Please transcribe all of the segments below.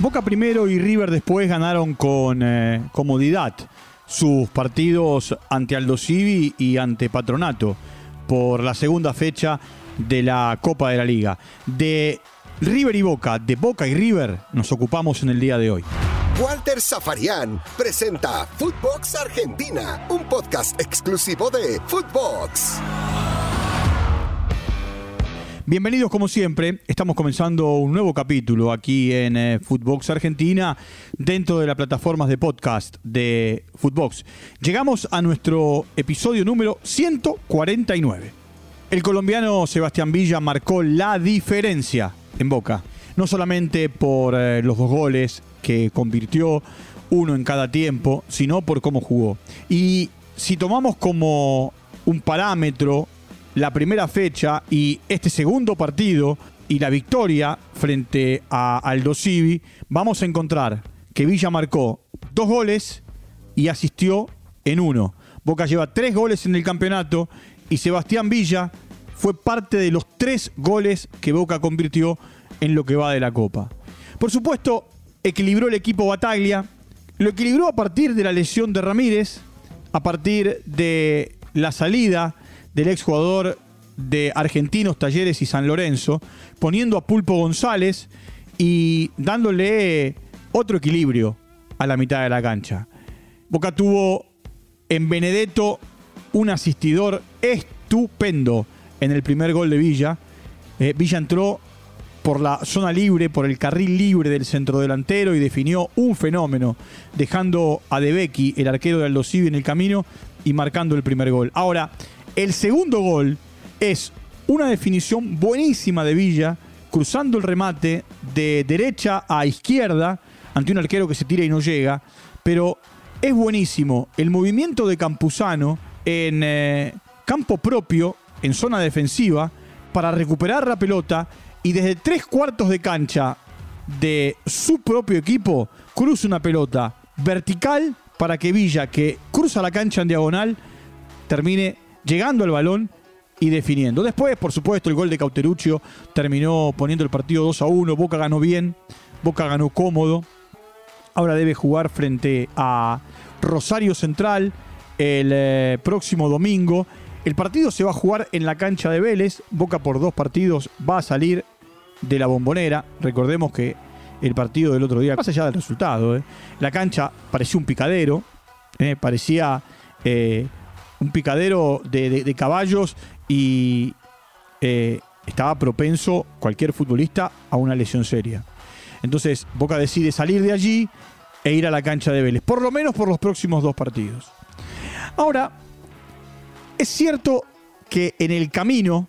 Boca primero y River después ganaron con eh, comodidad sus partidos ante Aldo Civi y ante Patronato por la segunda fecha de la Copa de la Liga. De River y Boca, de Boca y River, nos ocupamos en el día de hoy. Walter Zafarian presenta Footbox Argentina, un podcast exclusivo de Footbox. Bienvenidos como siempre, estamos comenzando un nuevo capítulo aquí en eh, Footbox Argentina dentro de las plataformas de podcast de Footbox. Llegamos a nuestro episodio número 149. El colombiano Sebastián Villa marcó la diferencia en Boca, no solamente por eh, los dos goles que convirtió, uno en cada tiempo, sino por cómo jugó. Y si tomamos como un parámetro la primera fecha y este segundo partido y la victoria frente a Aldo Civi, vamos a encontrar que Villa marcó dos goles y asistió en uno. Boca lleva tres goles en el campeonato y Sebastián Villa fue parte de los tres goles que Boca convirtió en lo que va de la Copa. Por supuesto, equilibró el equipo Bataglia, lo equilibró a partir de la lesión de Ramírez, a partir de la salida del exjugador de Argentinos, Talleres y San Lorenzo, poniendo a Pulpo González y dándole otro equilibrio a la mitad de la cancha. Boca tuvo en Benedetto un asistidor estupendo en el primer gol de Villa. Eh, Villa entró por la zona libre, por el carril libre del centrodelantero y definió un fenómeno, dejando a De el arquero de Aldo Civi, en el camino y marcando el primer gol. Ahora, el segundo gol es una definición buenísima de Villa, cruzando el remate de derecha a izquierda ante un arquero que se tira y no llega, pero es buenísimo el movimiento de Campuzano en eh, campo propio, en zona defensiva, para recuperar la pelota y desde tres cuartos de cancha de su propio equipo cruza una pelota vertical para que Villa, que cruza la cancha en diagonal, termine llegando al balón y definiendo. Después, por supuesto, el gol de Cauteruccio terminó poniendo el partido 2 a 1. Boca ganó bien, Boca ganó cómodo. Ahora debe jugar frente a Rosario Central el eh, próximo domingo. El partido se va a jugar en la cancha de Vélez. Boca por dos partidos va a salir de la bombonera. Recordemos que el partido del otro día, más allá del resultado, eh, la cancha parecía un picadero, eh, parecía un picadero de, caballos y eh, estaba propenso cualquier futbolista a una lesión seria. Entonces Boca decide salir de allí e ir a la cancha de Vélez, por lo menos por los próximos dos partidos. Ahora, es cierto que en el camino,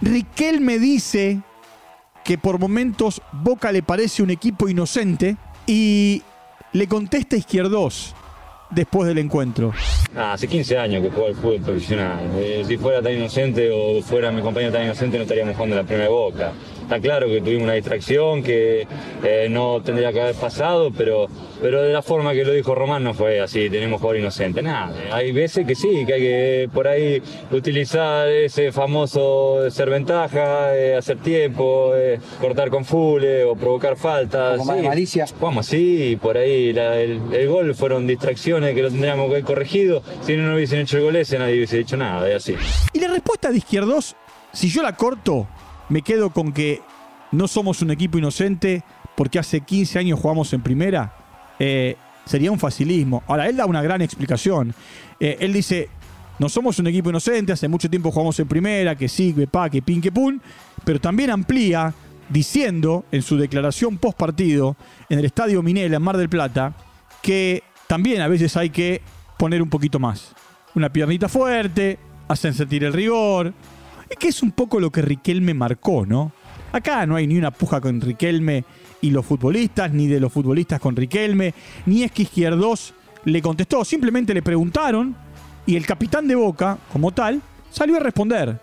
Riquelme dice que por momentos Boca le parece un equipo inocente y le contesta Izquierdos después del encuentro. Ah, hace 15 años que juego al fútbol profesional. Eh, si fuera tan inocente o fuera mi compañero tan inocente no estaríamos jugando la primera boca. Está claro que tuvimos una distracción que eh, no tendría que haber pasado, pero, pero de la forma que lo dijo Román no fue así, tenemos jugador inocente. Nada, hay veces que sí, que hay que por ahí utilizar ese famoso ser ventaja, eh, hacer tiempo, cortar con fule o provocar faltas. Como sí. malicia. Vamos, sí, por ahí el, el gol fueron distracciones que lo tendríamos que haber corregido si no, hubiesen hecho el gol ese, nadie hubiese hecho nada, es así. Y la respuesta de Izquierdos, si yo la corto, me quedo con que no somos un equipo inocente porque hace 15 años jugamos en primera, eh, sería un facilismo. Ahora, él da una gran explicación. Eh, él dice, no somos un equipo inocente, hace mucho tiempo jugamos en primera, que sí, que pa, que pin, que pun, pero también amplía diciendo en su declaración post partido en el Estadio Minela en Mar del Plata que también a veces hay que poner un poquito más. Una piernita fuerte, hacen sentir el rigor. Que es un poco lo que Riquelme marcó, ¿no? Acá no hay ni una puja con Riquelme y los futbolistas, ni de los futbolistas con Riquelme, ni es que Izquierdos le contestó, simplemente le preguntaron y el capitán de Boca, como tal, salió a responder.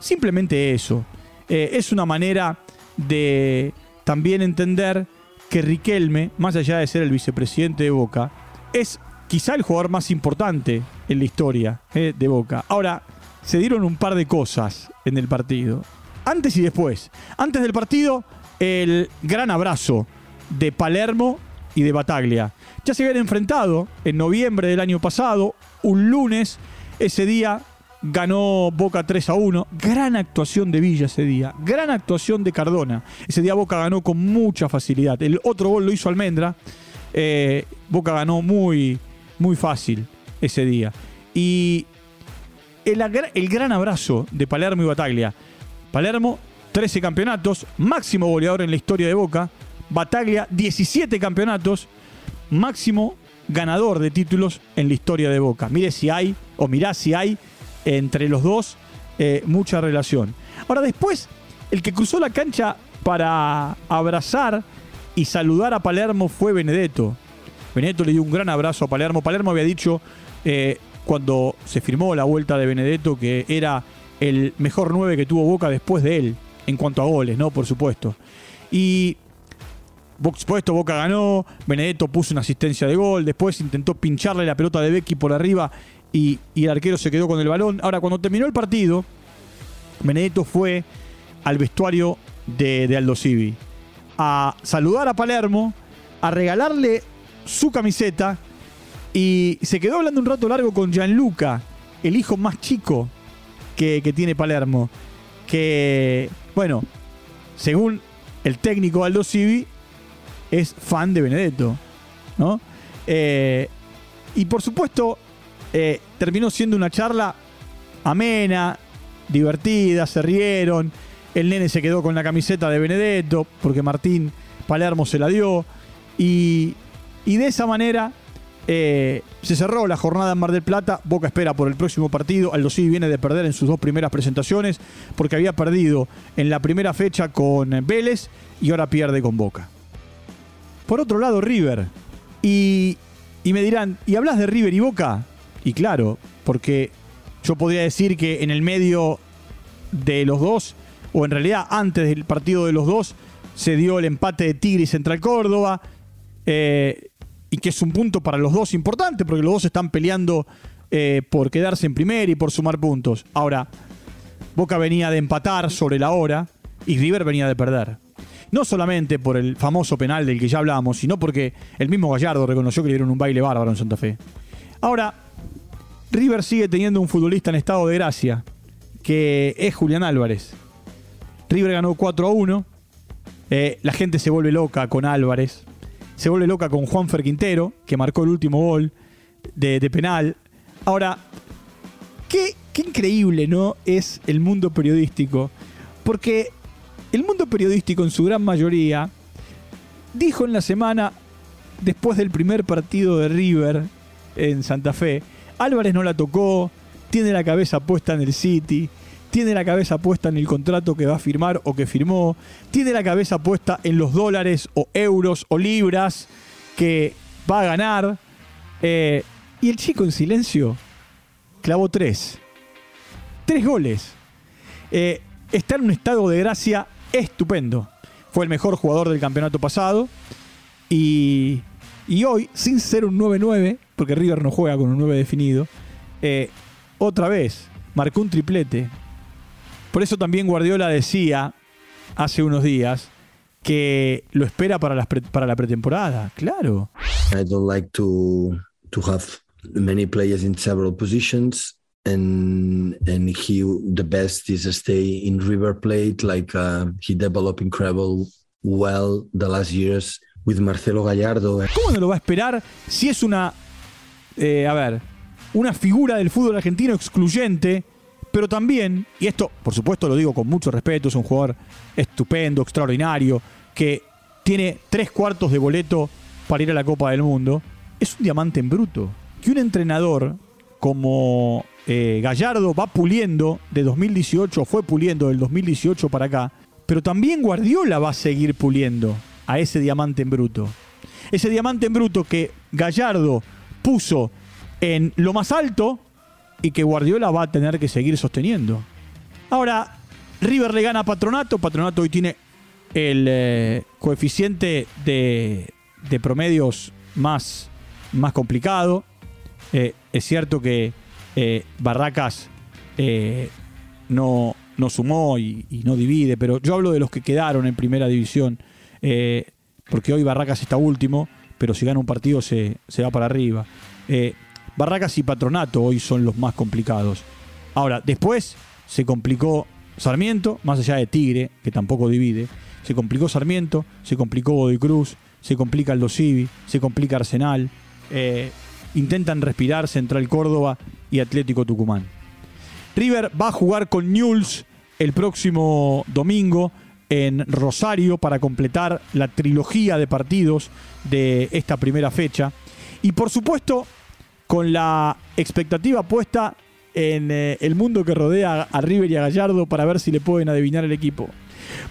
Simplemente eso. Eh, es una manera de también entender que Riquelme, más allá de ser el vicepresidente de Boca, es quizá el jugador más importante en la historia eh, de Boca. Ahora, se dieron un par de cosas en el partido. Antes y después. Antes del partido, el gran abrazo de Palermo y de Bataglia. Ya se habían enfrentado en noviembre del año pasado, un lunes, ese día ganó Boca 3 a 1. Gran actuación de Villa ese día. Gran actuación de Cardona. Ese día Boca ganó con mucha facilidad. El otro gol lo hizo Almendra. Eh, Boca ganó muy, muy fácil ese día. Y el, el gran abrazo de Palermo y Bataglia. Palermo, 13 campeonatos, máximo goleador en la historia de Boca. Bataglia, 17 campeonatos, máximo ganador de títulos en la historia de Boca. Mire si hay, o mirá si hay entre los dos eh, mucha relación. Ahora después, el que cruzó la cancha para abrazar y saludar a Palermo fue Benedetto. Benedetto le dio un gran abrazo a Palermo. Palermo había dicho eh, cuando se firmó la vuelta de Benedetto que era el mejor 9 que tuvo Boca después de él, en cuanto a goles, ¿no? Por supuesto. Y por supuesto, Boca ganó, Benedetto puso una asistencia de gol, después intentó pincharle la pelota de Becky por arriba y, el arquero se quedó con el balón. Ahora, cuando terminó el partido, Benedetto fue al vestuario de, de Aldo a saludar a Palermo, a regalarle su camiseta y se quedó hablando un rato largo con Gianluca, el hijo más chico que, tiene Palermo. Que, bueno, según el técnico Aldo Civi, es fan de Benedetto. ¿no? Eh, y por supuesto, eh, terminó siendo una charla amena, divertida, se rieron. El nene se quedó con la camiseta de Benedetto porque Martín Palermo se la dio. Y, de esa manera eh, se cerró la jornada en Mar del Plata. Boca espera por el próximo partido. Aldo Civi viene de perder en sus dos primeras presentaciones porque había perdido en la primera fecha con Vélez y ahora pierde con Boca. Por otro lado, River. Y, y me dirán, ¿y hablas de River y Boca? Y claro, porque yo podría decir que en el medio de los dos, o en realidad antes del partido de los dos, se dio el empate de Tigre y Central Córdoba, eh, y que es un punto para los dos importante, porque los dos están peleando eh, por quedarse en primer y por sumar puntos. Ahora, Boca venía de empatar sobre la hora y River venía de perder. No solamente por el famoso penal del que ya hablábamos, sino porque el mismo Gallardo reconoció que le dieron un baile bárbaro en Santa Fe. Ahora, River sigue teniendo un futbolista en estado de gracia, que es Julián Álvarez. River ganó 4 a 1. Eh, la gente se vuelve loca con Álvarez. Se vuelve loca con Juanfer Quintero, que marcó el último gol de, penal. Ahora, qué, qué increíble, ¿no? Es el mundo periodístico. Porque el mundo periodístico, en su gran mayoría, dijo en la semana, después del primer partido de River en Santa Fe, Álvarez no la tocó, tiene la cabeza puesta en el City, tiene la cabeza puesta en el contrato que va a firmar o que firmó, tiene la cabeza puesta en los dólares o euros o libras que va a ganar. Eh, y el chico en silencio clavó tres. Tres goles. Eh, está en un estado de gracia estupendo. Fue el mejor jugador del campeonato pasado. Y, y hoy, sin ser un 9-9, porque River no juega con un 9 definido, eh, otra vez marcó un triplete. Por eso también Guardiola decía hace unos días que lo espera para, las para la pretemporada. Claro. I don't like to, to have many players in several positions. And, and he the best is stay in River Plate like uh, he developed incredible well the last years with Marcelo Gallardo. ¿Cómo no lo va a esperar si es una eh, a ver, una figura del fútbol argentino excluyente, pero también, y esto por supuesto lo digo con mucho respeto, es un jugador estupendo, extraordinario, que tiene tres cuartos de boleto para ir a la Copa del Mundo, es un diamante en bruto. Que un entrenador como eh, Gallardo va puliendo de 2018, fue puliendo del 2018 para acá, pero también Guardiola va a seguir puliendo a ese diamante en bruto. Ese diamante en bruto que Gallardo puso en lo más alto y que Guardiola va a tener que seguir sosteniendo. Ahora, River le gana Patronato. Patronato hoy tiene el eh, coeficiente de, promedios más, más complicado. Eh, es cierto que eh, Barracas no, no, sumó y, y, no divide, pero yo hablo de los que quedaron en primera división. porque hoy Barracas está último, pero si gana un partido se, se va para arriba. Barracas y Patronato hoy son los más complicados. Ahora, después se complicó Sarmiento, más allá de Tigre, que tampoco divide. Se complicó Sarmiento, se complicó Godoy Cruz, se complica Aldo Civi, se complica Arsenal. Eh, intentan respirar Central Córdoba y Atlético Tucumán. River va a jugar con Newell's el próximo domingo en Rosario para completar la trilogía de partidos de esta primera fecha. Y por supuesto, con la expectativa puesta en eh, el mundo que rodea a River y a Gallardo para ver si le pueden adivinar el equipo.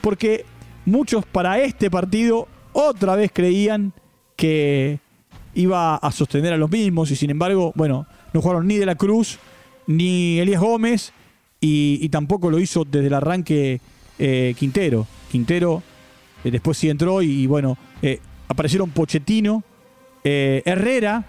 Porque muchos para este partido otra vez creían que iba a sostener a los mismos y sin embargo, bueno, no jugaron ni de la Cruz ni Elías Gómez y, tampoco lo hizo desde el arranque eh, Quintero. Quintero eh, después sí entró y, bueno, eh, aparecieron Pochettino, Herrera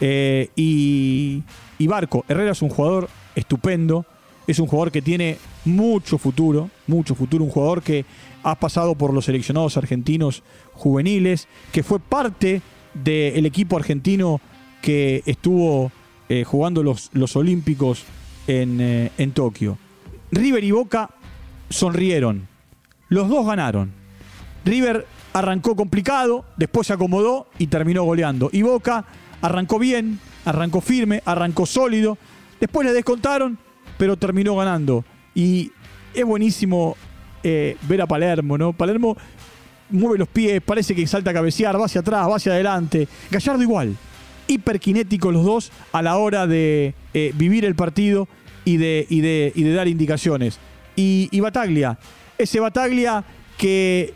y, y Barco. Herrera es un jugador estupendo, es un jugador que tiene mucho futuro, mucho futuro, un jugador que ha pasado por los seleccionados argentinos juveniles, que fue parte del equipo argentino que estuvo eh, jugando los, los Olímpicos en, eh, en Tokio. River y Boca sonrieron. Los dos ganaron. River arrancó complicado, después se acomodó y terminó goleando. Y Boca arrancó bien, arrancó firme, arrancó sólido. Después le descontaron, pero terminó ganando. Y es buenísimo eh, ver a Palermo, ¿no? Palermo mueve los pies, parece que salta a cabecear, va hacia atrás, va hacia adelante. Gallardo igual hiperkinéticos los dos a la hora de eh, vivir el partido y de, de, de dar indicaciones. Y, y, Bataglia, ese Bataglia que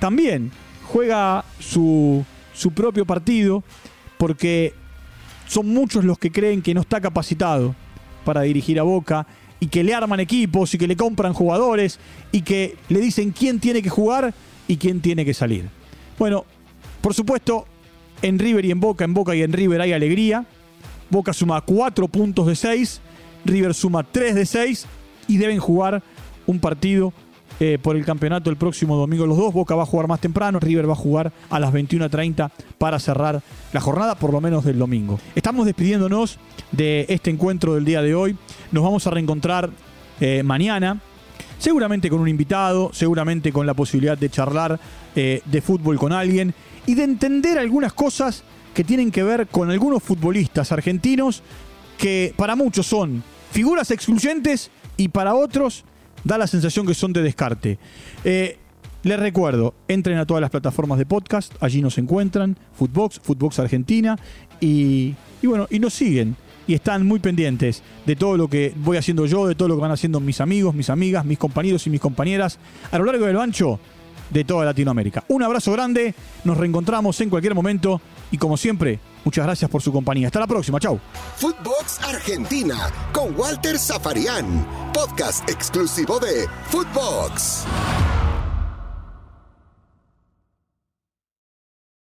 también juega su, su propio partido porque son muchos los que creen que no está capacitado para dirigir a Boca y que le arman equipos y que le compran jugadores y que le dicen quién tiene que jugar y quién tiene que salir. Bueno, por supuesto, en River y en Boca, en Boca y en River hay alegría. Boca suma 4 puntos de 6, River suma 3 de 6 y deben jugar un partido eh, por el campeonato el próximo domingo los dos. Boca va a jugar más temprano, River va a jugar a las 21.30 para cerrar la jornada, por lo menos del domingo. Estamos despidiéndonos de este encuentro del día de hoy. Nos vamos a reencontrar eh, mañana. Seguramente con un invitado, seguramente con la posibilidad de charlar eh, de fútbol con alguien y de entender algunas cosas que tienen que ver con algunos futbolistas argentinos que para muchos son figuras excluyentes y para otros da la sensación que son de descarte. Eh, les recuerdo, entren a todas las plataformas de podcast, allí nos encuentran, Footbox, Footbox Argentina, y, y, bueno, y nos siguen. Y están muy pendientes de todo lo que voy haciendo yo, de todo lo que van haciendo mis amigos, mis amigas, mis compañeros y mis compañeras a lo largo del ancho de toda Latinoamérica. Un abrazo grande, nos reencontramos en cualquier momento y como siempre, muchas gracias por su compañía. Hasta la próxima, chau. Footbox Argentina con Walter Zafarian, podcast exclusivo de Footbox.